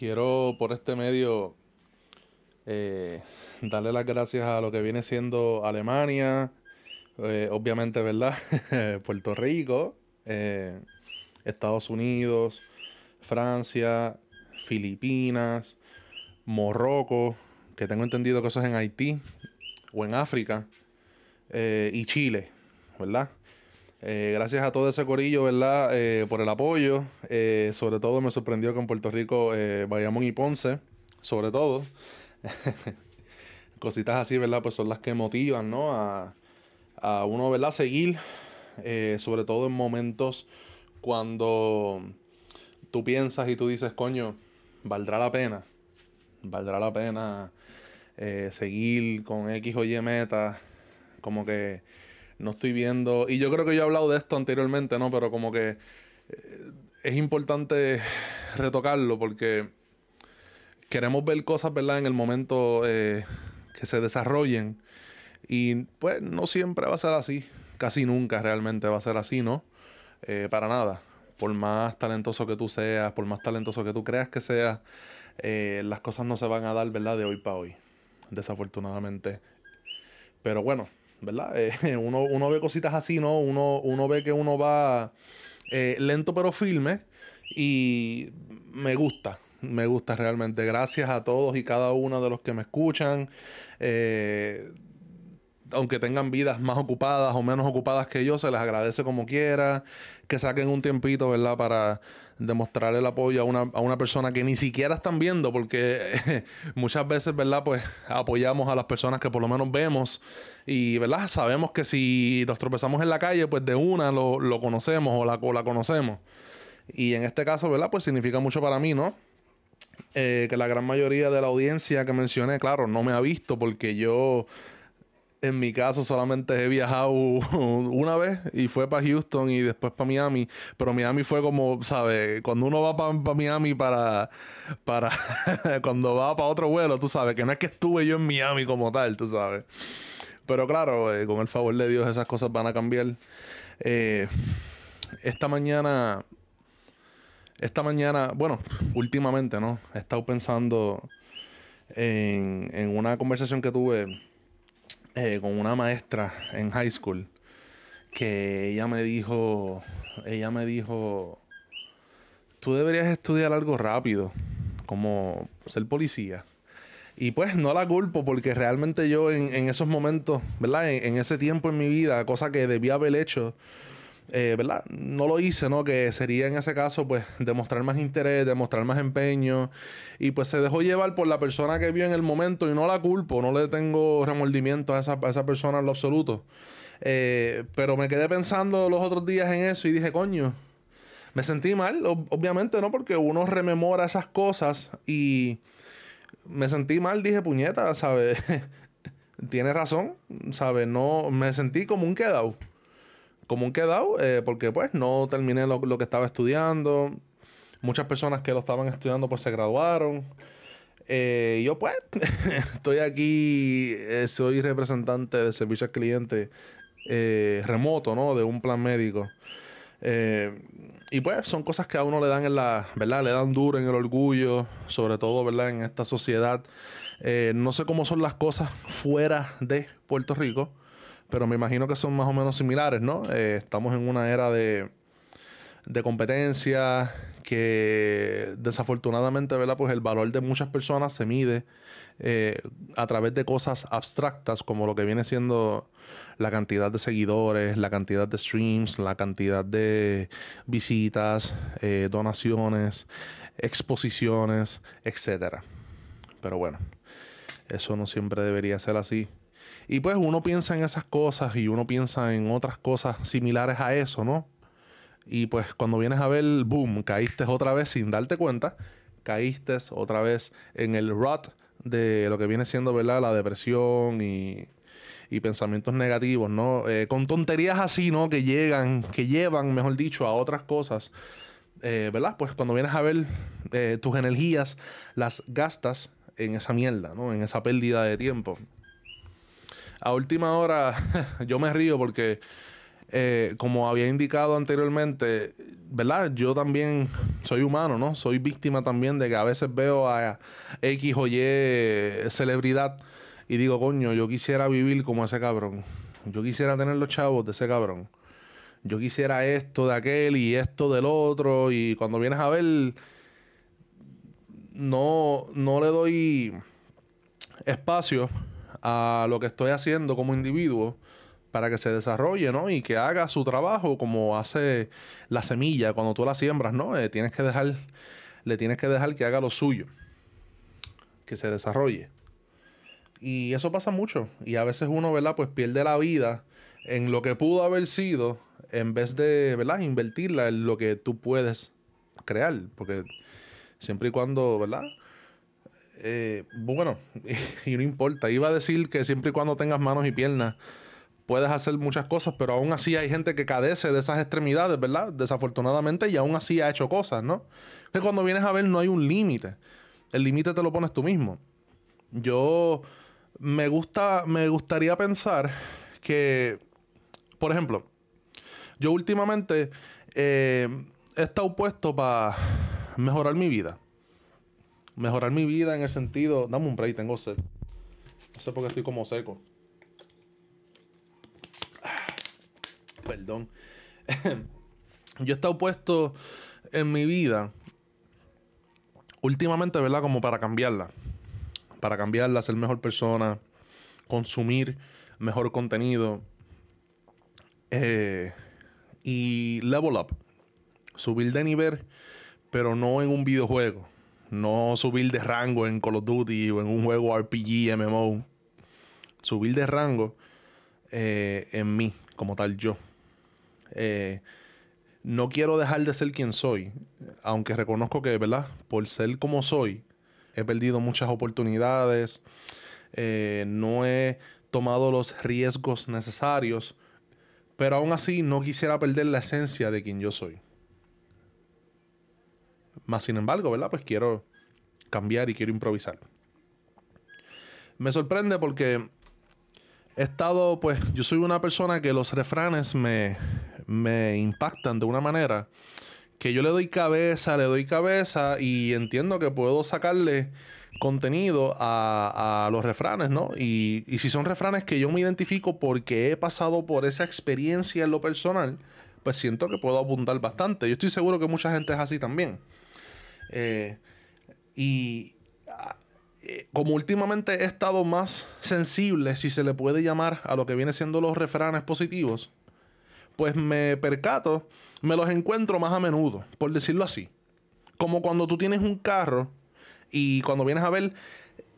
quiero por este medio eh, darle las gracias a lo que viene siendo Alemania, eh, obviamente, ¿verdad? Puerto Rico, eh, Estados Unidos, Francia, Filipinas, Morroco, que tengo entendido que eso es en Haití o en África, y Chile, ¿verdad? Gracias a todo ese corillo, ¿verdad? por el apoyo. sobre todo me sorprendió que en Puerto Rico, Bayamón y Ponce, sobre todo, cositas así, ¿verdad? Pues son las que motivan, ¿no? A, a uno, ¿verdad? Seguir, eh, sobre todo en momentos cuando tú piensas y tú dices, coño, valdrá la pena, valdrá la pena eh, seguir con X o Y meta, como que no estoy viendo, y yo creo que yo he hablado de esto anteriormente, ¿no? Pero como que eh, es importante retocarlo porque queremos ver cosas, ¿verdad? En el momento eh, que se desarrollen. Y pues no siempre va a ser así. Casi nunca realmente va a ser así, ¿no? Eh, para nada. Por más talentoso que tú seas, por más talentoso que tú creas que seas, las cosas no se van a dar, ¿verdad? De hoy para hoy. Desafortunadamente. Pero bueno, ¿verdad? uno, uno, ve cositas así, ¿no? Uno, uno ve que uno va lento pero firme. Y me gusta, me gusta realmente. Gracias a todos y cada uno de los que me escuchan. Eh, aunque tengan vidas más ocupadas o menos ocupadas que yo, se les agradece como quiera. Que saquen un tiempito, ¿verdad? Para demostrar el apoyo a una, a una persona que ni siquiera están viendo, porque muchas veces, ¿verdad? Pues apoyamos a las personas que por lo menos vemos y, ¿verdad? Sabemos que si nos tropezamos en la calle, pues de una lo, lo conocemos o la, o la conocemos. Y en este caso, ¿verdad? Pues significa mucho para mí, ¿no? Eh, que la gran mayoría de la audiencia que mencioné, claro, no me ha visto porque yo en mi caso solamente he viajado una vez y fue para Houston y después para Miami. Pero Miami fue como, ¿sabes? Cuando uno va para Miami para. para cuando va para otro vuelo, tú sabes, que no es que estuve yo en Miami como tal, tú sabes. Pero claro, eh, con el favor de Dios esas cosas van a cambiar. Eh, esta mañana esta mañana, bueno, últimamente, ¿no? He estado pensando en, en una conversación que tuve eh, con una maestra en high school que ella me dijo, ella me dijo, tú deberías estudiar algo rápido, como ser policía. Y pues no la culpo porque realmente yo en, esos momentos, ¿verdad? En, en, ese tiempo en mi vida, cosa que debía haber hecho, eh, ¿verdad? No lo hice, ¿no? Que sería en ese caso, pues, demostrar más interés, demostrar más empeño. Y pues se dejó llevar por la persona que vio en el momento y no la culpo, no le tengo remordimiento a esa, esa persona en lo absoluto. Eh, pero me quedé pensando los otros días en eso y dije, coño, me sentí mal, obviamente, ¿no? Porque uno rememora esas cosas y me sentí mal, dije, puñeta, ¿sabes? Tiene razón, ¿sabes? No, me sentí como un quedado como un quedado, eh, porque pues no terminé lo, que estaba estudiando. Muchas personas que lo estaban estudiando pues se graduaron. Eh, yo pues estoy aquí, eh, soy representante de servicio al cliente remoto, ¿no? De un plan médico. y pues son cosas que a uno le dan en la, ¿verdad? Le dan duro en el orgullo, sobre todo, ¿verdad? En esta sociedad. no sé cómo son las cosas fuera de Puerto Rico pero me imagino que son más o menos similares, ¿no? Eh, estamos en una era de, de competencia que desafortunadamente, ¿verdad? Pues el valor de muchas personas se mide eh, a través de cosas abstractas como lo que viene siendo la cantidad de seguidores, la cantidad de streams, la cantidad de visitas, eh, donaciones, exposiciones, etc. Pero bueno, eso no siempre debería ser así. Y pues uno piensa en esas cosas y uno piensa en otras cosas similares a eso, ¿no? Y pues cuando vienes a ver, boom, caíste otra vez sin darte cuenta, caíste otra vez en el rut de lo que viene siendo, ¿verdad? La depresión y, y pensamientos negativos, ¿no? Eh, con tonterías así, ¿no? Que llegan, que llevan, mejor dicho, a otras cosas, eh, ¿verdad? Pues cuando vienes a ver eh, tus energías, las gastas en esa mierda, ¿no? En esa pérdida de tiempo a última hora yo me río porque, eh, como había indicado anteriormente, ¿verdad? Yo también soy humano, ¿no? Soy víctima también de que a veces veo a X o Y celebridad y digo, coño, yo quisiera vivir como ese cabrón. Yo quisiera tener los chavos de ese cabrón. Yo quisiera esto de aquel y esto del otro. Y cuando vienes a ver, no, no le doy espacio a lo que estoy haciendo como individuo para que se desarrolle, ¿no? Y que haga su trabajo como hace la semilla cuando tú la siembras, ¿no? Eh, tienes que dejar, le tienes que dejar que haga lo suyo, que se desarrolle. Y eso pasa mucho. Y a veces uno, ¿verdad? Pues pierde la vida en lo que pudo haber sido en vez de, ¿verdad? Invertirla en lo que tú puedes crear. Porque siempre y cuando, ¿verdad? Eh, bueno, y no importa. Iba a decir que siempre y cuando tengas manos y piernas puedes hacer muchas cosas, pero aún así hay gente que cadece de esas extremidades, ¿verdad? Desafortunadamente, y aún así ha hecho cosas, ¿no? Que cuando vienes a ver no hay un límite. El límite te lo pones tú mismo. Yo me gusta, me gustaría pensar que, por ejemplo, yo últimamente eh, he estado puesto para mejorar mi vida. Mejorar mi vida en el sentido. Dame un break, tengo sed. No sé por qué estoy como seco. Perdón. Yo he estado puesto en mi vida últimamente, ¿verdad? Como para cambiarla. Para cambiarla, ser mejor persona, consumir mejor contenido. Eh, y level up. Subir de nivel, pero no en un videojuego. No subir de rango en Call of Duty o en un juego RPG, MMO. Subir de rango eh, en mí, como tal yo. Eh, no quiero dejar de ser quien soy, aunque reconozco que, ¿verdad? Por ser como soy, he perdido muchas oportunidades, eh, no he tomado los riesgos necesarios, pero aún así no quisiera perder la esencia de quien yo soy. Más sin embargo, ¿verdad? Pues quiero cambiar y quiero improvisar. Me sorprende porque he estado, pues, yo soy una persona que los refranes me, me impactan de una manera que yo le doy cabeza, le doy cabeza y entiendo que puedo sacarle contenido a, los refranes, ¿no? Y, y, si son refranes que yo me identifico porque he pasado por esa experiencia en lo personal, pues siento que puedo apuntar bastante. Yo estoy seguro que mucha gente es así también. Eh, y eh, como últimamente he estado más sensible, si se le puede llamar, a lo que viene siendo los refranes positivos, pues me percato, me los encuentro más a menudo, por decirlo así. Como cuando tú tienes un carro y cuando vienes a ver,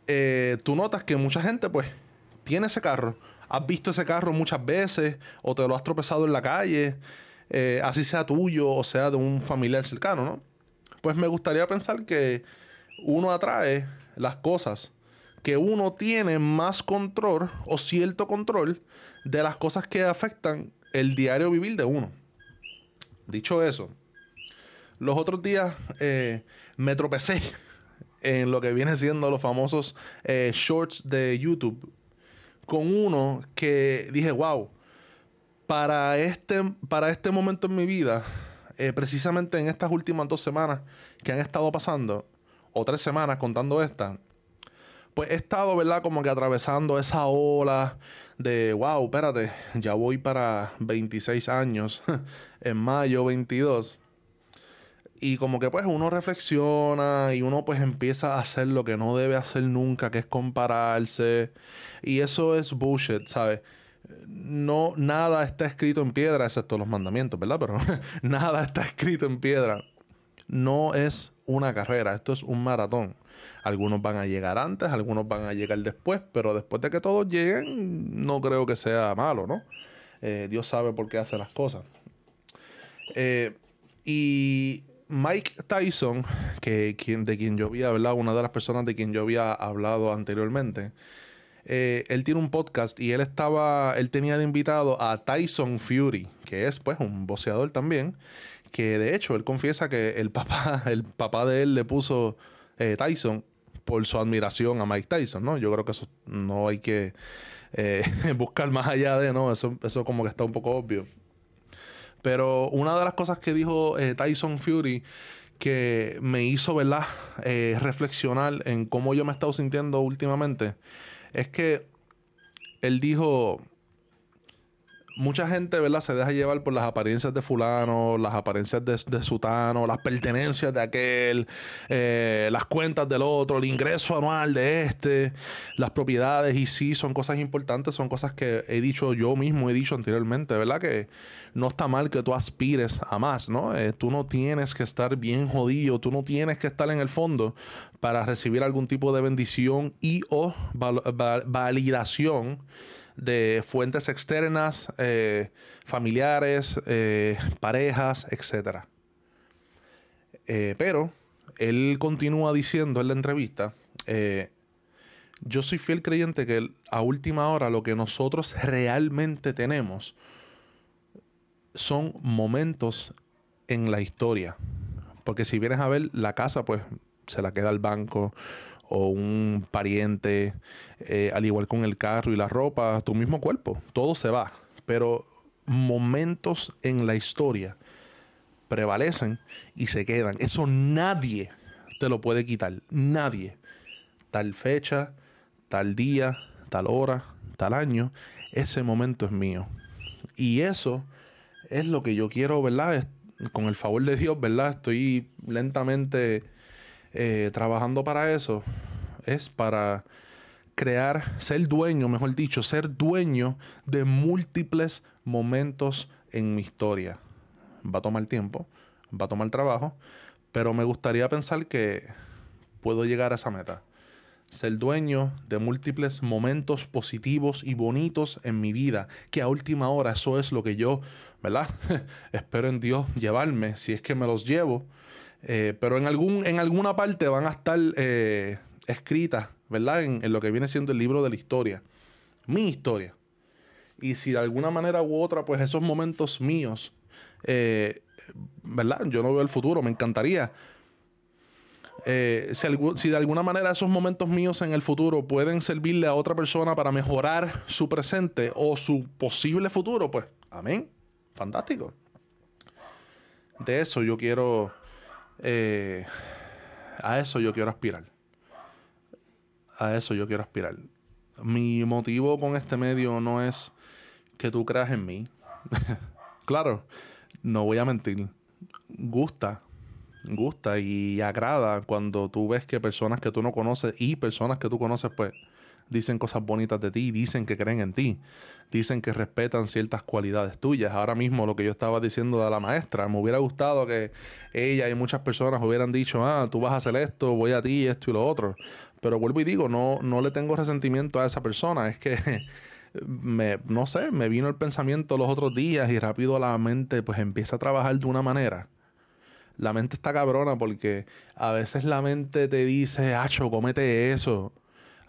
eh, tú notas que mucha gente pues tiene ese carro. Has visto ese carro muchas veces o te lo has tropezado en la calle, así sea tuyo o sea de un familiar cercano, ¿no? Pues me gustaría pensar que uno atrae las cosas que uno tiene más control o cierto control de las cosas que afectan el diario vivir de uno. Dicho eso, los otros días eh, me tropecé en lo que viene siendo los famosos eh, shorts de YouTube con uno que dije, wow, para este, para este momento en mi vida eh, precisamente en estas últimas dos semanas que han estado pasando, o tres semanas contando esta, pues he estado, ¿verdad? Como que atravesando esa ola de, wow, espérate, ya voy para 26 años, en mayo 22. Y como que pues uno reflexiona y uno pues empieza a hacer lo que no debe hacer nunca, que es compararse. Y eso es bullshit, ¿sabes? No, nada está escrito en piedra, excepto los mandamientos, ¿verdad? Pero nada está escrito en piedra. No es una carrera, esto es un maratón. Algunos van a llegar antes, algunos van a llegar después, pero después de que todos lleguen, no creo que sea malo, ¿no? Eh, Dios sabe por qué hace las cosas. Eh, y Mike Tyson, que, quien, de quien yo había hablado, una de las personas de quien yo había hablado anteriormente, eh, él tiene un podcast y él estaba, él tenía de invitado a Tyson Fury, que es pues un boxeador también, que de hecho él confiesa que el papá, el papá de él le puso eh, Tyson por su admiración a Mike Tyson, ¿no? Yo creo que eso no hay que eh, buscar más allá de, ¿no? Eso, eso como que está un poco obvio. Pero una de las cosas que dijo Tyson Fury que me hizo, ¿verdad?, reflexionar en cómo yo me he estado sintiendo últimamente, es que él dijo, mucha gente, ¿verdad? Se deja llevar por las apariencias de fulano, las apariencias de, de sutano, las pertenencias de aquel, eh, las cuentas del otro, el ingreso anual de este, las propiedades. Y sí, son cosas importantes, son cosas que he dicho yo mismo, he dicho anteriormente, ¿verdad? Que no está mal que tú aspires a más, ¿no? Eh, tú no tienes que estar bien jodido, tú no tienes que estar en el fondo para recibir algún tipo de bendición y o validación de fuentes externas, eh, familiares, eh, parejas, etc. Eh, pero él continúa diciendo en la entrevista, yo soy fiel creyente que a última hora lo que nosotros realmente tenemos son momentos en la historia. Porque si vienes a ver la casa, pues se la queda el banco, o un pariente, eh, al igual con el carro y la ropa, tu mismo cuerpo, todo se va. Pero momentos en la historia prevalecen y se quedan. Eso nadie te lo puede quitar. Nadie. Tal fecha, tal día, tal hora, tal año, ese momento es mío. Y eso es lo que yo quiero, ¿verdad? Con el favor de Dios, ¿verdad? Estoy lentamente eh, trabajando para eso es para crear, ser dueño, mejor dicho, ser dueño de múltiples momentos en mi historia. Va a tomar tiempo, va a tomar trabajo, pero me gustaría pensar que puedo llegar a esa meta. Ser dueño de múltiples momentos positivos y bonitos en mi vida, que a última hora eso es lo que yo, ¿verdad? Espero en Dios llevarme, si es que me los llevo eh, pero en, algún, en alguna parte van a estar eh, escritas, ¿verdad? En, lo que viene siendo el libro de la historia. Mi historia. Y si de alguna manera u otra, pues esos momentos míos, eh, ¿verdad? Yo no veo el futuro, me encantaría. si, si, de alguna manera esos momentos míos en el futuro pueden servirle a otra persona para mejorar su presente o su posible futuro, pues amén. Fantástico. De eso yo quiero eh, a eso yo quiero aspirar. A eso yo quiero aspirar. Mi motivo con este medio no es que tú creas en mí. claro, no voy a mentir. Gusta, gusta y agrada cuando tú ves que personas que tú no conoces y personas que tú conoces, pues, dicen cosas bonitas de ti, dicen que creen en ti, dicen que respetan ciertas cualidades tuyas. Ahora mismo lo que yo estaba diciendo de la maestra, me hubiera gustado que ella y muchas personas hubieran dicho, ah, tú vas a hacer esto, voy a ti, esto y lo otro. Pero vuelvo y digo, no, no le tengo resentimiento a esa persona, es que... Me, no sé, me vino el pensamiento los otros días y rápido la mente pues empieza a trabajar de una manera la mente está cabrona porque a veces la mente te dice, Acho, cómete eso.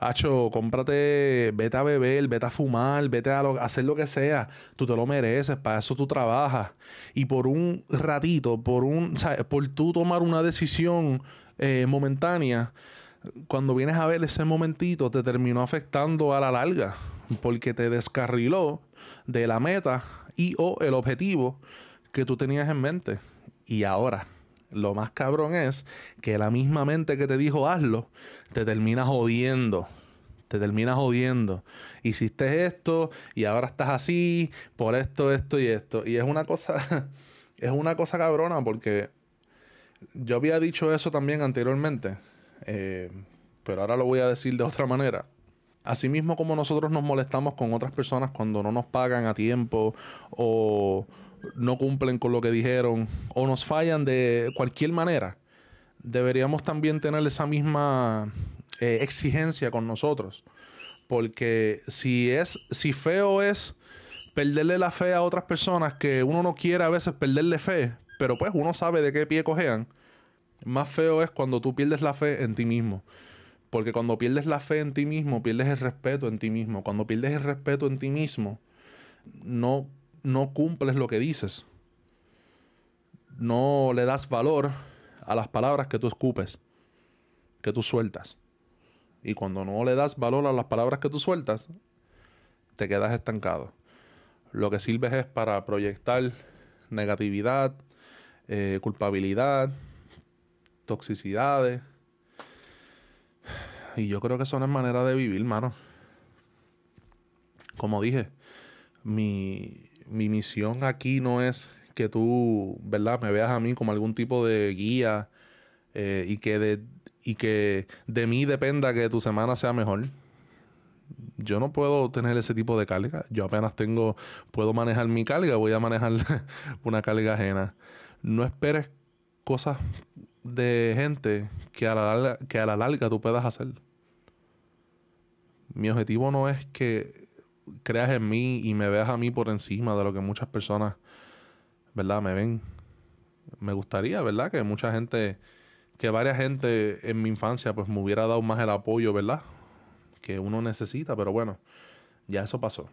Hacho, cómprate, vete a beber, vete a fumar, vete a, hacer lo que sea. Tú te lo mereces, para eso tú trabajas. Y por un ratito, por un, por tú tomar una decisión eh, momentánea, cuando vienes a ver ese momentito, te terminó afectando a la larga, porque te descarriló de la meta y o el objetivo que tú tenías en mente. Y ahora, lo más cabrón es que la misma mente que te dijo hazlo, te termina jodiendo. Te termina jodiendo. Hiciste esto y ahora estás así por esto, esto y esto. Y es una cosa, es una cosa cabrona porque yo había dicho eso también anteriormente. Eh, pero ahora lo voy a decir de otra manera. Asimismo como nosotros nos molestamos con otras personas cuando no nos pagan a tiempo o no cumplen con lo que dijeron o nos fallan de cualquier manera, deberíamos también tener esa misma eh, exigencia con nosotros. Porque si es, si feo es perderle la fe a otras personas que uno no quiere a veces perderle fe, pero pues uno sabe de qué pie cojean, más feo es cuando tú pierdes la fe en ti mismo. Porque cuando pierdes la fe en ti mismo, pierdes el respeto en ti mismo. Cuando pierdes el respeto en ti mismo, no no cumples lo que dices. No le das valor a las palabras que tú escupes, que tú sueltas. Y cuando no le das valor a las palabras que tú sueltas, te quedas estancado. Lo que sirves es para proyectar negatividad, eh, culpabilidad, toxicidades. Y yo creo que eso no es manera de vivir, mano. Como dije, mi, mi misión aquí no es que tú, ¿verdad?, me veas a mí como algún tipo de guía eh, y, que de, y que de mí dependa que tu semana sea mejor. Yo no puedo tener ese tipo de carga. Yo apenas tengo, puedo manejar mi carga, voy a manejar una carga ajena. No esperes cosas de gente que a la larga, que a la larga tú puedas hacer. Mi objetivo no es que creas en mí y me veas a mí por encima de lo que muchas personas, ¿verdad? Me ven. Me gustaría, ¿verdad? Que mucha gente, que varias gente en mi infancia, pues me hubiera dado más el apoyo, ¿verdad? Que uno necesita, pero bueno, ya eso pasó.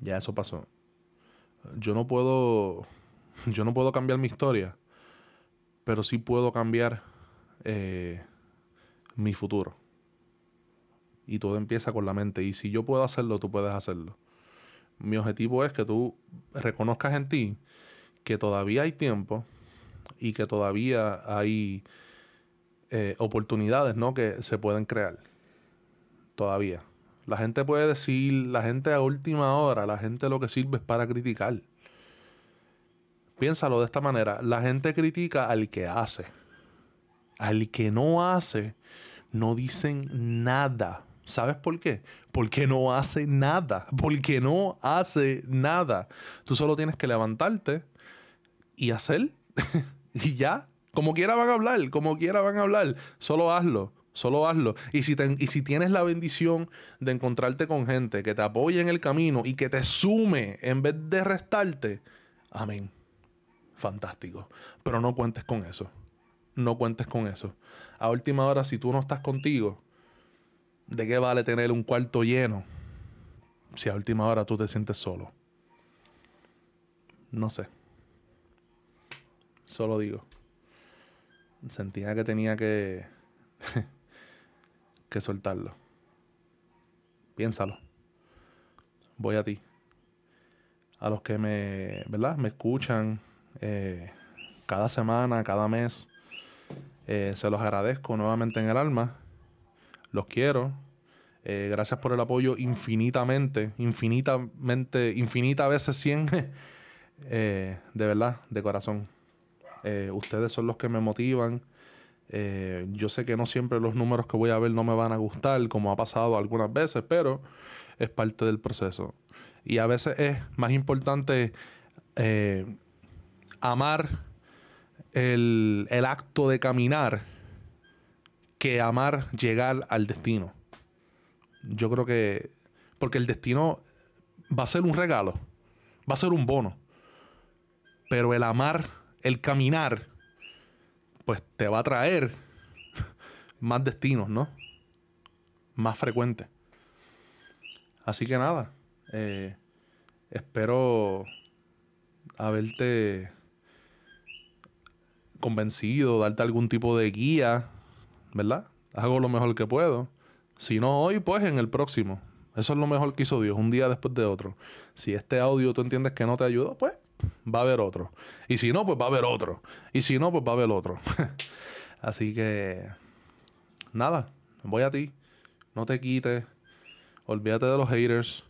Ya eso pasó. Yo no puedo, yo no puedo cambiar mi historia, pero sí puedo cambiar eh, mi futuro. Y todo empieza con la mente. Y si yo puedo hacerlo, tú puedes hacerlo. Mi objetivo es que tú reconozcas en ti que todavía hay tiempo y que todavía hay eh, oportunidades ¿no? que se pueden crear. Todavía. La gente puede decir, la gente a última hora, la gente lo que sirve es para criticar. Piénsalo de esta manera, la gente critica al que hace. Al que no hace, no dicen nada. ¿Sabes por qué? Porque no hace nada. Porque no hace nada. Tú solo tienes que levantarte y hacer. y ya. Como quiera van a hablar. Como quiera van a hablar. Solo hazlo. Solo hazlo. Y si, y si tienes la bendición de encontrarte con gente que te apoye en el camino y que te sume en vez de restarte, amén. Fantástico. Pero no cuentes con eso. No cuentes con eso. A última hora, si tú no estás contigo, ¿De qué vale tener un cuarto lleno si a última hora tú te sientes solo? No sé. Solo digo. Sentía que tenía que que soltarlo. Piénsalo. Voy a ti. A los que me, ¿verdad? Me escuchan eh, cada semana, cada mes. Eh, se los agradezco nuevamente en el alma. Los quiero. Eh, gracias por el apoyo infinitamente, infinitamente, infinita veces 100. Eh, de verdad, de corazón. Eh, ustedes son los que me motivan. yo sé que no siempre los números que voy a ver no me van a gustar, como ha pasado algunas veces, pero es parte del proceso. Y a veces es más importante amar el, el acto de caminar que amar llegar al destino. Yo creo que. Porque el destino va a ser un regalo, va a ser un bono. Pero el amar, el caminar, pues te va a traer más destinos, ¿no? Más frecuentes. Así que nada, eh, espero haberte convencido, darte algún tipo de guía ¿verdad? Hago lo mejor que puedo. Si no hoy, pues en el próximo. Eso es lo mejor que hizo Dios, un día después de otro. Si este audio tú entiendes que no te ayuda, pues va a haber otro. Y si no, pues va a haber otro. Y si no, pues va a haber otro. Así que, nada, voy a ti. No te quites. Olvídate de los haters.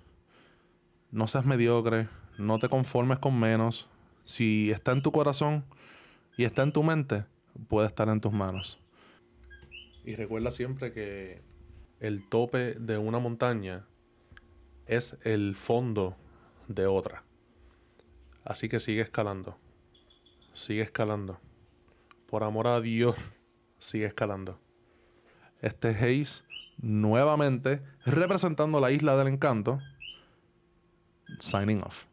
No seas mediocre. No te conformes con menos. Si está en tu corazón y está en tu mente, puede estar en tus manos. Y recuerda siempre que el tope de una montaña es el fondo de otra. Así que sigue escalando. Sigue escalando. Por amor a Dios, sigue escalando. Este es Hayes nuevamente representando la isla del encanto. Signing off.